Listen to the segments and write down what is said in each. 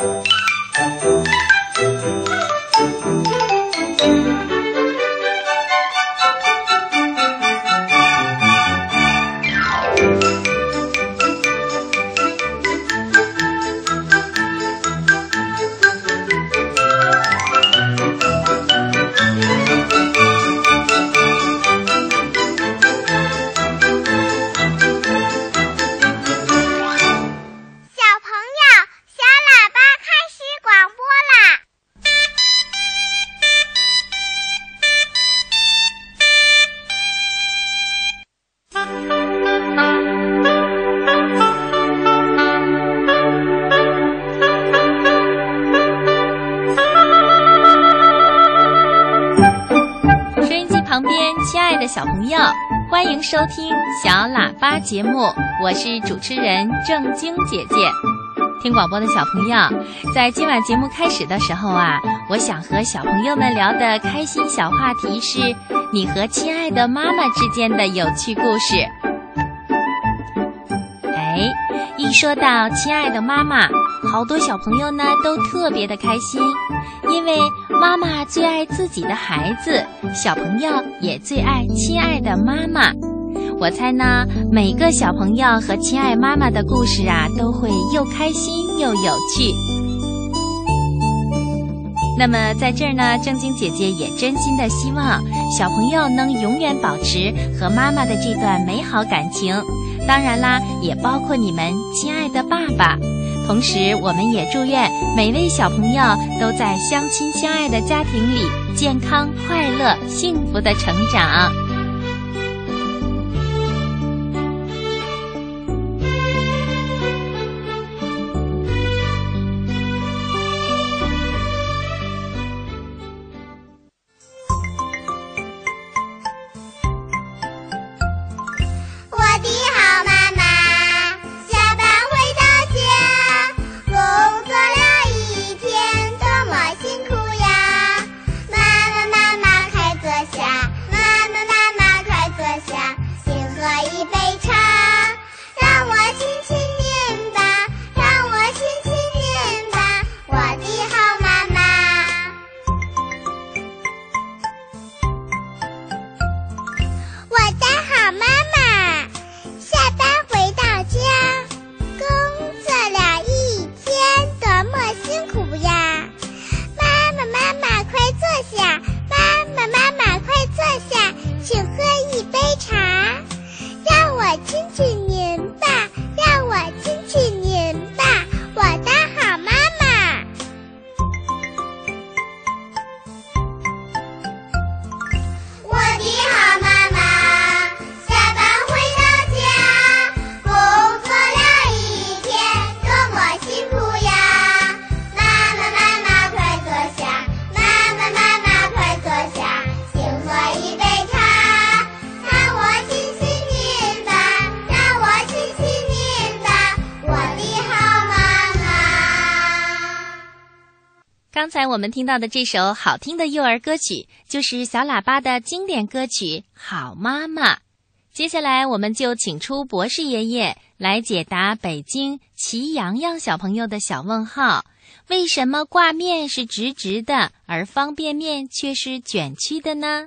you 旁边，亲爱的小朋友，欢迎收听小喇叭节目，我是主持人正晶姐姐。听广播的小朋友，在今晚节目开始的时候啊，我想和小朋友们聊的开心小话题是你和亲爱的妈妈之间的有趣故事。哎，一说到亲爱的妈妈，好多小朋友呢都特别的开心，因为。妈妈最爱自己的孩子，小朋友也最爱亲爱的妈妈。我猜呢，每个小朋友和亲爱妈妈的故事啊，都会又开心又有趣。那么在这儿呢，正晶姐姐也真心的希望小朋友能永远保持和妈妈的这段美好感情。当然啦，也包括你们亲爱的爸爸。同时，我们也祝愿每位小朋友都在相亲相爱的家庭里健康、快乐、幸福的成长。我们听到的这首好听的幼儿歌曲，就是小喇叭的经典歌曲《好妈妈》。接下来，我们就请出博士爷爷来解答北京齐洋洋小朋友的小问号：为什么挂面是直直的，而方便面却是卷曲的呢？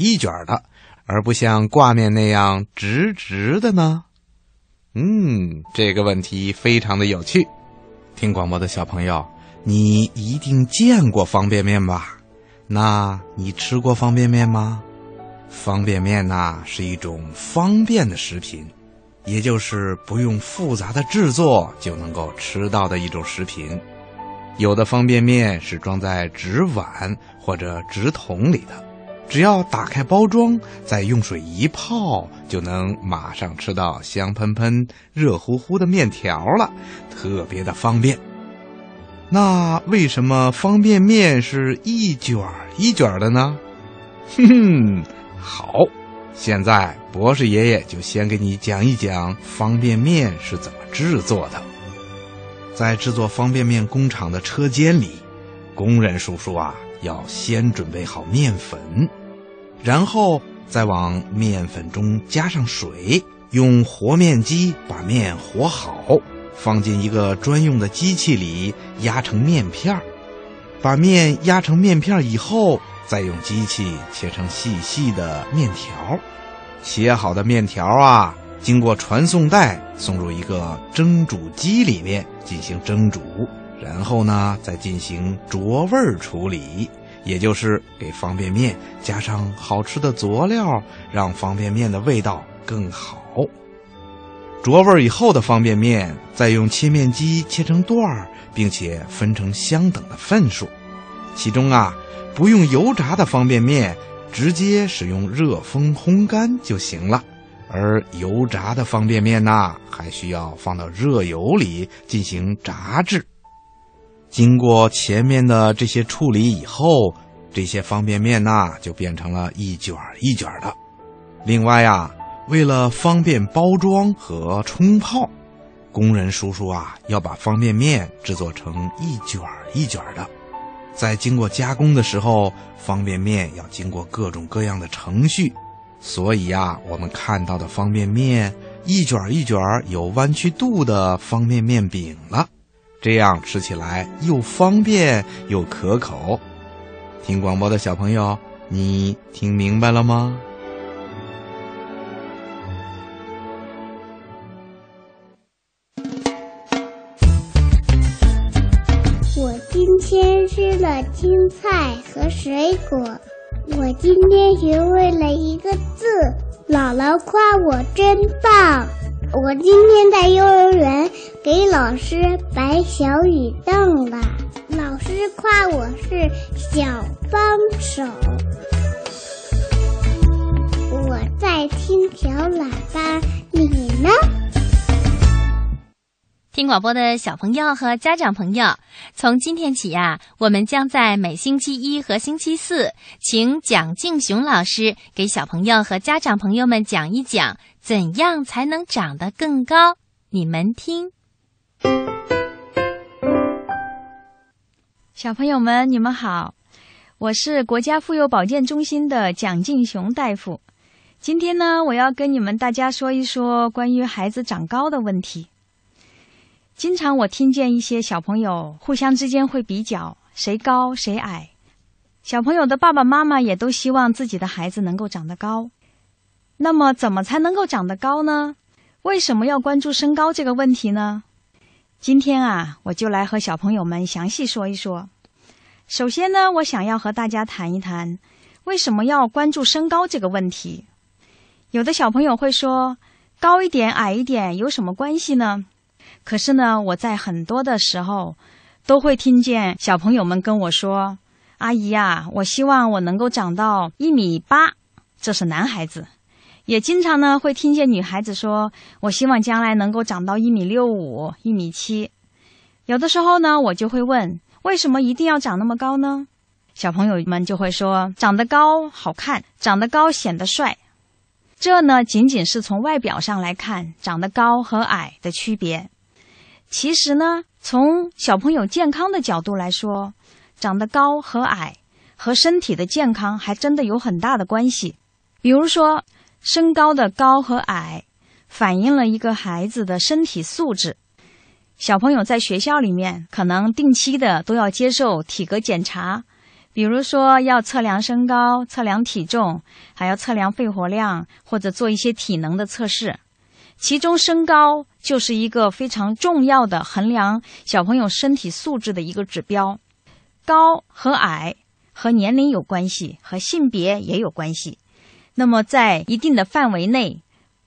一卷的，而不像挂面那样直直的呢？嗯，这个问题非常的有趣。听广播的小朋友，你一定见过方便面吧？那你吃过方便面吗？方便面呐是一种方便的食品，也就是不用复杂的制作就能够吃到的一种食品。有的方便面是装在纸碗或者纸桶里的，只要打开包装，再用水一泡，就能马上吃到香喷喷、热乎乎的面条了，特别的方便。那为什么方便面是一卷一卷的呢？哼 哼，好，现在博士爷爷就先给你讲一讲方便面是怎么制作的。在制作方便面工厂的车间里，工人叔叔啊，要先准备好面粉，然后再往面粉中加上水，用和面机把面和好。放进一个专用的机器里压成面片儿，把面压成面片儿以后，再用机器切成细细的面条。切好的面条啊，经过传送带送入一个蒸煮机里面进行蒸煮，然后呢，再进行着味儿处理，也就是给方便面加上好吃的佐料，让方便面的味道更好。着味以后的方便面，再用切面机切成段儿，并且分成相等的份数。其中啊，不用油炸的方便面，直接使用热风烘干就行了；而油炸的方便面呢，还需要放到热油里进行炸制。经过前面的这些处理以后，这些方便面呐，就变成了一卷一卷的。另外呀。为了方便包装和冲泡，工人叔叔啊要把方便面制作成一卷一卷的。在经过加工的时候，方便面要经过各种各样的程序，所以呀，我们看到的方便面一卷一卷有弯曲度的方便面饼了，这样吃起来又方便又可口。听广播的小朋友，你听明白了吗？我今天吃了青菜和水果。我今天学会了一个字，姥姥夸我真棒。我今天在幼儿园给老师摆小雨凳了，老师夸我是小帮手。我在听小喇叭，你呢？听广播的小朋友和家长朋友，从今天起呀，我们将在每星期一和星期四，请蒋敬雄老师给小朋友和家长朋友们讲一讲怎样才能长得更高。你们听，小朋友们，你们好，我是国家妇幼保健中心的蒋敬雄大夫。今天呢，我要跟你们大家说一说关于孩子长高的问题。经常我听见一些小朋友互相之间会比较谁高谁矮，小朋友的爸爸妈妈也都希望自己的孩子能够长得高。那么怎么才能够长得高呢？为什么要关注身高这个问题呢？今天啊，我就来和小朋友们详细说一说。首先呢，我想要和大家谈一谈为什么要关注身高这个问题。有的小朋友会说，高一点矮一点有什么关系呢？可是呢，我在很多的时候都会听见小朋友们跟我说：“阿姨呀，我希望我能够长到一米八，这是男孩子。”也经常呢会听见女孩子说：“我希望将来能够长到一米六五、一米七。”有的时候呢，我就会问：“为什么一定要长那么高呢？”小朋友们就会说：“长得高好看，长得高显得帅。”这呢，仅仅是从外表上来看，长得高和矮的区别。其实呢，从小朋友健康的角度来说，长得高和矮和身体的健康还真的有很大的关系。比如说，身高的高和矮，反映了一个孩子的身体素质。小朋友在学校里面可能定期的都要接受体格检查，比如说要测量身高、测量体重，还要测量肺活量，或者做一些体能的测试。其中，身高就是一个非常重要的衡量小朋友身体素质的一个指标。高和矮和年龄有关系，和性别也有关系。那么，在一定的范围内，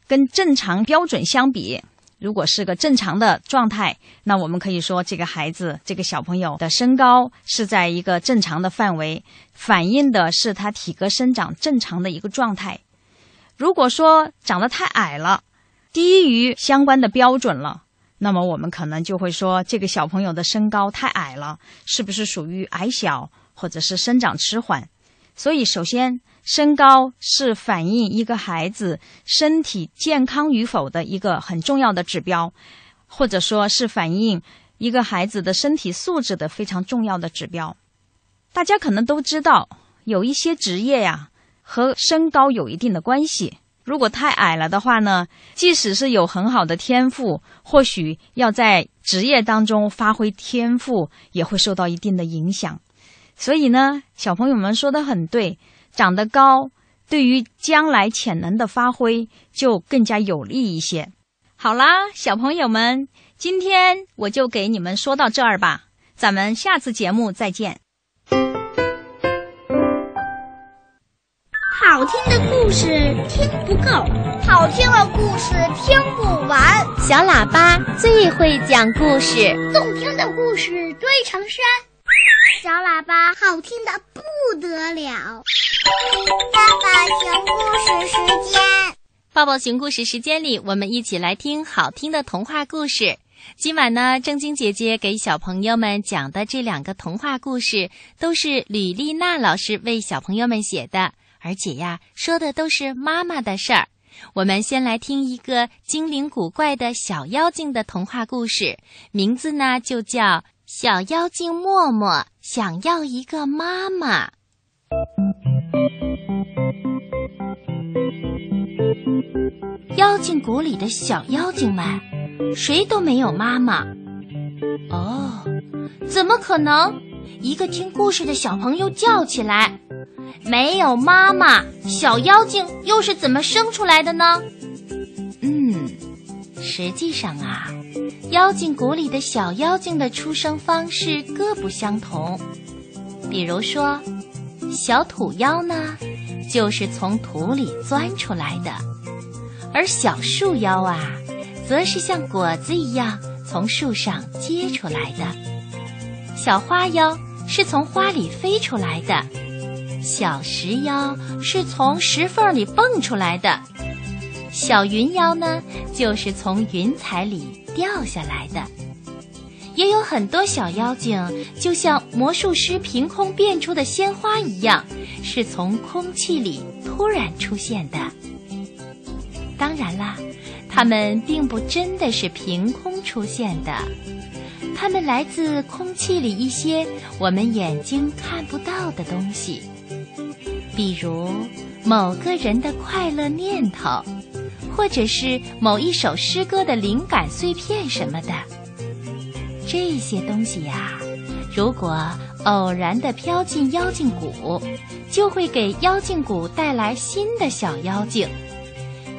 跟正常标准相比，如果是个正常的状态，那我们可以说这个孩子、这个小朋友的身高是在一个正常的范围，反映的是他体格生长正常的一个状态。如果说长得太矮了，低于相关的标准了，那么我们可能就会说这个小朋友的身高太矮了，是不是属于矮小或者是生长迟缓？所以，首先。身高是反映一个孩子身体健康与否的一个很重要的指标，或者说是反映一个孩子的身体素质的非常重要的指标。大家可能都知道，有一些职业呀和身高有一定的关系。如果太矮了的话呢，即使是有很好的天赋，或许要在职业当中发挥天赋也会受到一定的影响。所以呢，小朋友们说的很对。长得高，对于将来潜能的发挥就更加有利一些。好啦，小朋友们，今天我就给你们说到这儿吧，咱们下次节目再见。好听的故事听不够，好听的故事听不完。小喇叭最会讲故事，动听的故事堆成山。小喇叭好听的不得了。爸爸讲故事时间，抱抱熊故事时间里，我们一起来听好听的童话故事。今晚呢，正晶姐姐给小朋友们讲的这两个童话故事，都是吕丽娜老师为小朋友们写的，而且呀，说的都是妈妈的事儿。我们先来听一个精灵古怪的小妖精的童话故事，名字呢就叫。小妖精默默想要一个妈妈。妖精谷里的小妖精们，谁都没有妈妈。哦，怎么可能？一个听故事的小朋友叫起来：“没有妈妈，小妖精又是怎么生出来的呢？”嗯，实际上啊。妖精谷里的小妖精的出生方式各不相同，比如说，小土妖呢，就是从土里钻出来的；而小树妖啊，则是像果子一样从树上结出来的；小花妖是从花里飞出来的；小石妖是从石缝里蹦出来的；小云妖呢，就是从云彩里。掉下来的，也有很多小妖精，就像魔术师凭空变出的鲜花一样，是从空气里突然出现的。当然啦，它们并不真的是凭空出现的，它们来自空气里一些我们眼睛看不到的东西，比如某个人的快乐念头。或者是某一首诗歌的灵感碎片什么的，这些东西呀，如果偶然的飘进妖精谷，就会给妖精谷带来新的小妖精。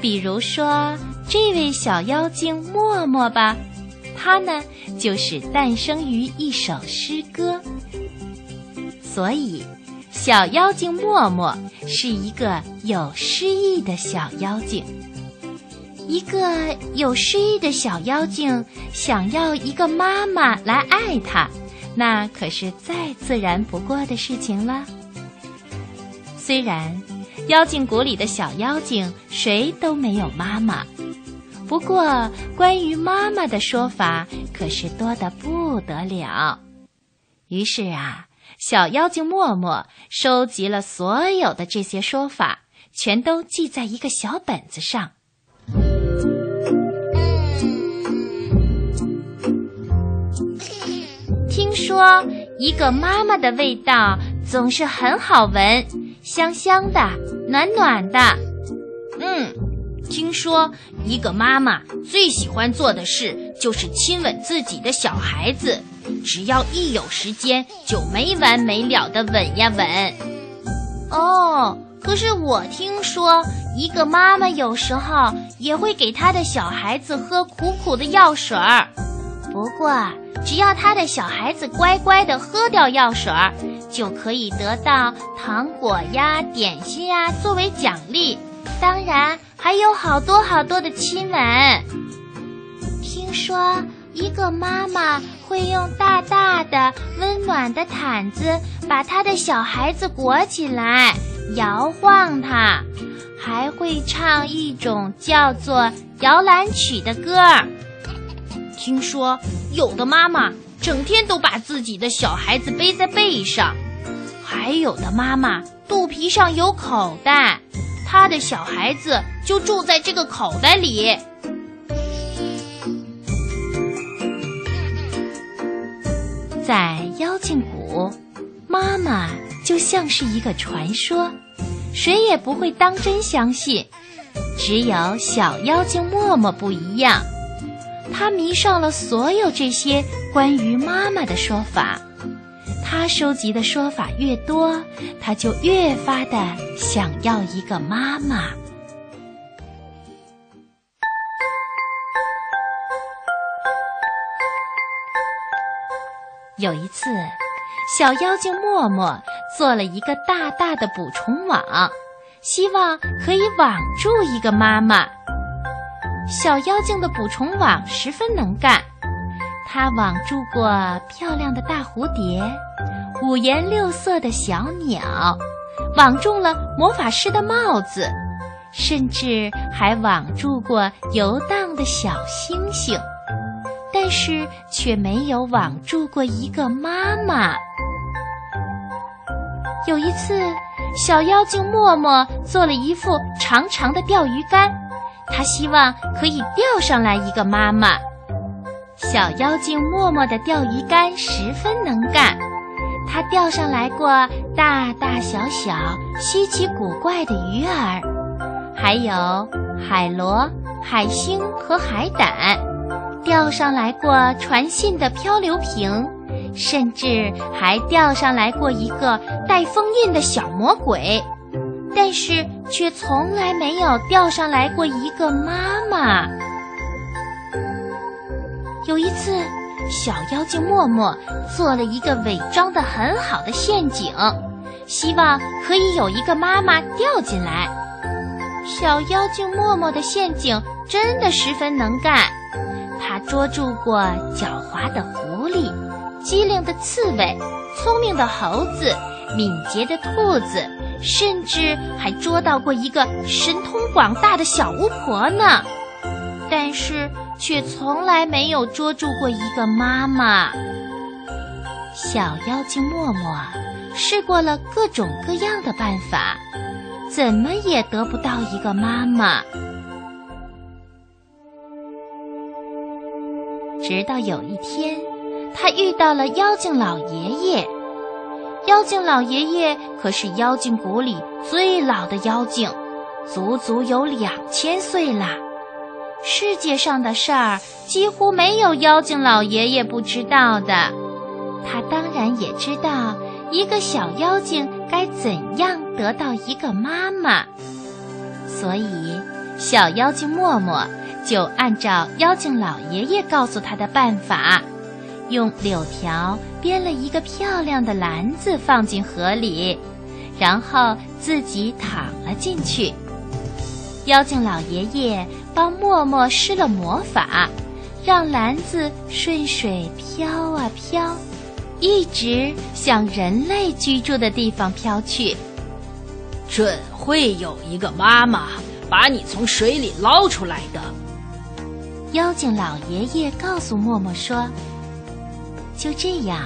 比如说这位小妖精默默吧，它呢就是诞生于一首诗歌。所以，小妖精默默是一个有诗意的小妖精。一个有诗意的小妖精想要一个妈妈来爱她，那可是再自然不过的事情了。虽然妖精谷里的小妖精谁都没有妈妈，不过关于妈妈的说法可是多得不得了。于是啊，小妖精默默收集了所有的这些说法，全都记在一个小本子上。听说一个妈妈的味道总是很好闻，香香的，暖暖的。嗯，听说一个妈妈最喜欢做的事就是亲吻自己的小孩子，只要一有时间就没完没了的吻呀吻。哦，可是我听说一个妈妈有时候也会给她的小孩子喝苦苦的药水儿，不过。只要他的小孩子乖乖的喝掉药水儿，就可以得到糖果呀、点心呀作为奖励。当然还有好多好多的亲吻。听说，一个妈妈会用大大的、温暖的毯子把她的小孩子裹起来，摇晃他，还会唱一种叫做摇篮曲的歌儿。听说有的妈妈整天都把自己的小孩子背在背上，还有的妈妈肚皮上有口袋，她的小孩子就住在这个口袋里。在妖精谷，妈妈就像是一个传说，谁也不会当真相信。只有小妖精默默不一样，他迷上了所有这些关于妈妈的说法。他收集的说法越多，他就越发的想要一个妈妈。有一次，小妖精默默做了一个大大的捕虫网，希望可以网住一个妈妈。小妖精的捕虫网十分能干，它网住过漂亮的大蝴蝶、五颜六色的小鸟，网中了魔法师的帽子，甚至还网住过游荡的小星星。但是却没有网住过一个妈妈。有一次，小妖精默默做了一副长长的钓鱼竿，他希望可以钓上来一个妈妈。小妖精默默的钓鱼竿十分能干，它钓上来过大大小小、稀奇古怪的鱼儿，还有海螺、海星和海胆。钓上来过传信的漂流瓶，甚至还钓上来过一个带封印的小魔鬼，但是却从来没有钓上来过一个妈妈。有一次，小妖精默默做了一个伪装的很好的陷阱，希望可以有一个妈妈掉进来。小妖精默默的陷阱真的十分能干。捉住过狡猾的狐狸、机灵的刺猬、聪明的猴子、敏捷的兔子，甚至还捉到过一个神通广大的小巫婆呢。但是却从来没有捉住过一个妈妈。小妖精默默试过了各种各样的办法，怎么也得不到一个妈妈。直到有一天，他遇到了妖精老爷爷。妖精老爷爷可是妖精谷里最老的妖精，足足有两千岁啦。世界上的事儿几乎没有妖精老爷爷不知道的。他当然也知道一个小妖精该怎样得到一个妈妈，所以小妖精默默。就按照妖精老爷爷告诉他的办法，用柳条编了一个漂亮的篮子放进河里，然后自己躺了进去。妖精老爷爷帮默默施了魔法，让篮子顺水飘啊飘，一直向人类居住的地方飘去。准会有一个妈妈把你从水里捞出来的。妖精老爷爷告诉默默说：“就这样，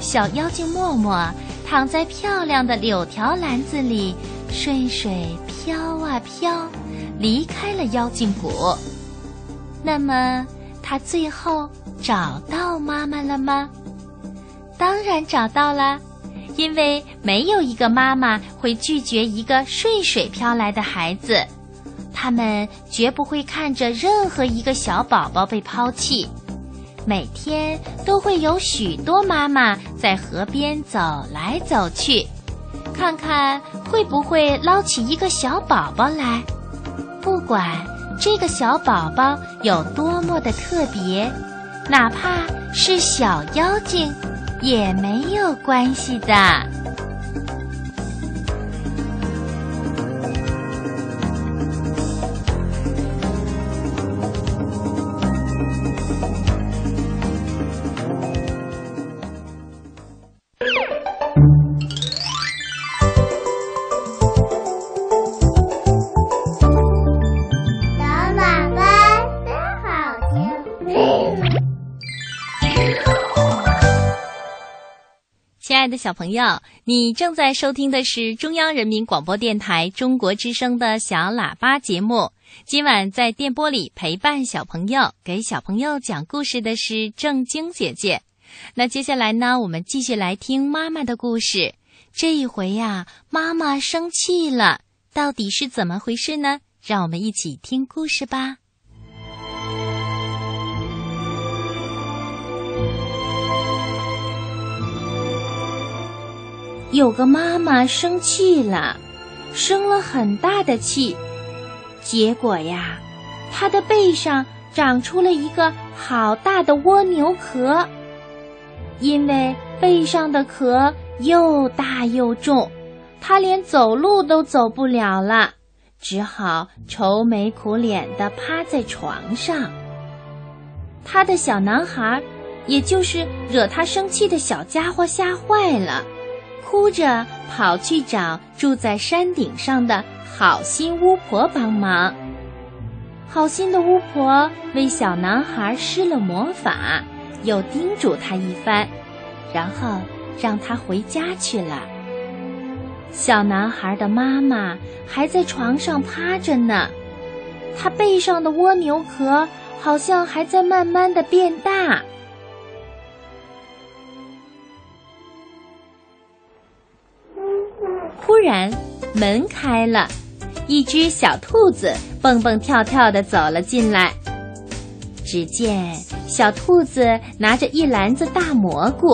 小妖精默默躺在漂亮的柳条篮子里，顺水飘啊飘，离开了妖精谷。那么，他最后找到妈妈了吗？当然找到了，因为没有一个妈妈会拒绝一个顺水飘来的孩子。”他们绝不会看着任何一个小宝宝被抛弃，每天都会有许多妈妈在河边走来走去，看看会不会捞起一个小宝宝来。不管这个小宝宝有多么的特别，哪怕是小妖精，也没有关系的。小朋友，你正在收听的是中央人民广播电台中国之声的小喇叭节目。今晚在电波里陪伴小朋友、给小朋友讲故事的是正晶姐姐。那接下来呢，我们继续来听妈妈的故事。这一回呀，妈妈生气了，到底是怎么回事呢？让我们一起听故事吧。有个妈妈生气了，生了很大的气，结果呀，她的背上长出了一个好大的蜗牛壳。因为背上的壳又大又重，她连走路都走不了了，只好愁眉苦脸地趴在床上。他的小男孩，也就是惹他生气的小家伙，吓坏了。哭着跑去找住在山顶上的好心巫婆帮忙。好心的巫婆为小男孩施了魔法，又叮嘱他一番，然后让他回家去了。小男孩的妈妈还在床上趴着呢，他背上的蜗牛壳好像还在慢慢的变大。突然，门开了，一只小兔子蹦蹦跳跳的走了进来。只见小兔子拿着一篮子大蘑菇，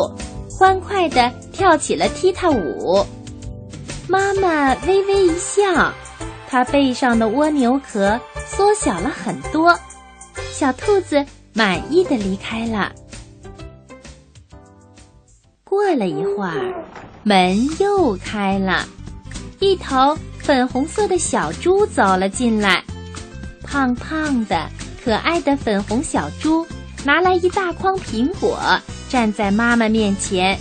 欢快的跳起了踢踏舞。妈妈微微一笑，它背上的蜗牛壳缩小了很多。小兔子满意的离开了。过了一会儿，门又开了。一头粉红色的小猪走了进来，胖胖的、可爱的粉红小猪拿来一大筐苹果，站在妈妈面前，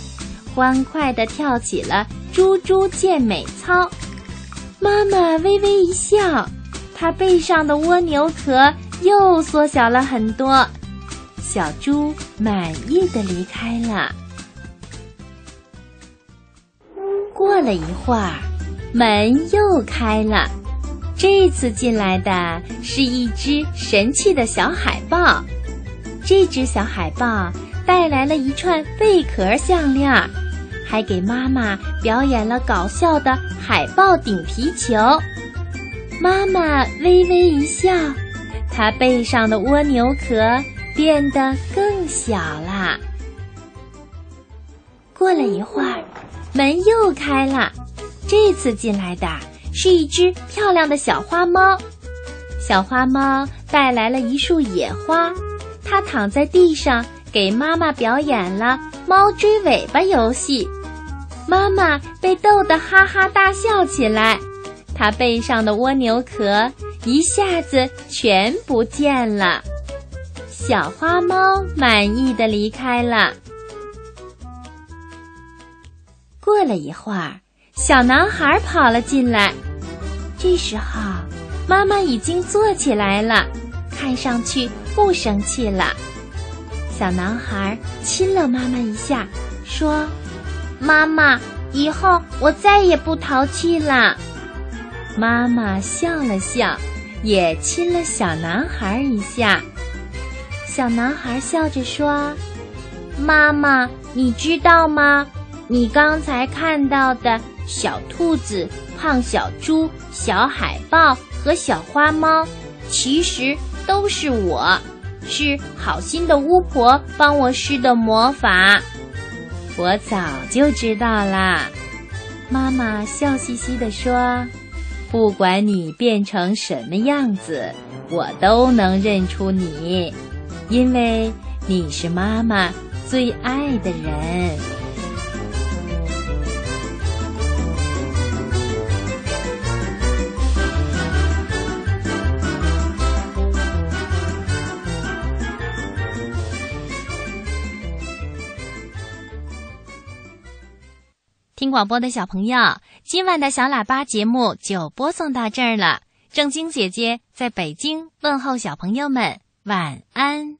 欢快地跳起了猪猪健美操。妈妈微微一笑，它背上的蜗牛壳又缩小了很多。小猪满意的离开了。过了一会儿。门又开了，这次进来的是一只神气的小海豹。这只小海豹带来了一串贝壳项链，还给妈妈表演了搞笑的海豹顶皮球。妈妈微微一笑，它背上的蜗牛壳变得更小了。过了一会儿，门又开了。这次进来的是一只漂亮的小花猫，小花猫带来了一束野花，它躺在地上给妈妈表演了猫追尾巴游戏，妈妈被逗得哈哈大笑起来，它背上的蜗牛壳一下子全不见了，小花猫满意的离开了。过了一会儿。小男孩跑了进来，这时候妈妈已经坐起来了，看上去不生气了。小男孩亲了妈妈一下，说：“妈妈，以后我再也不淘气了。”妈妈笑了笑，也亲了小男孩一下。小男孩笑着说：“妈妈，你知道吗？你刚才看到的。”小兔子、胖小猪、小海豹和小花猫，其实都是我，是好心的巫婆帮我施的魔法。我早就知道啦。妈妈笑嘻嘻地说：“不管你变成什么样子，我都能认出你，因为你是妈妈最爱的人。”广播的小朋友，今晚的小喇叭节目就播送到这儿了。正晶姐姐在北京问候小朋友们，晚安。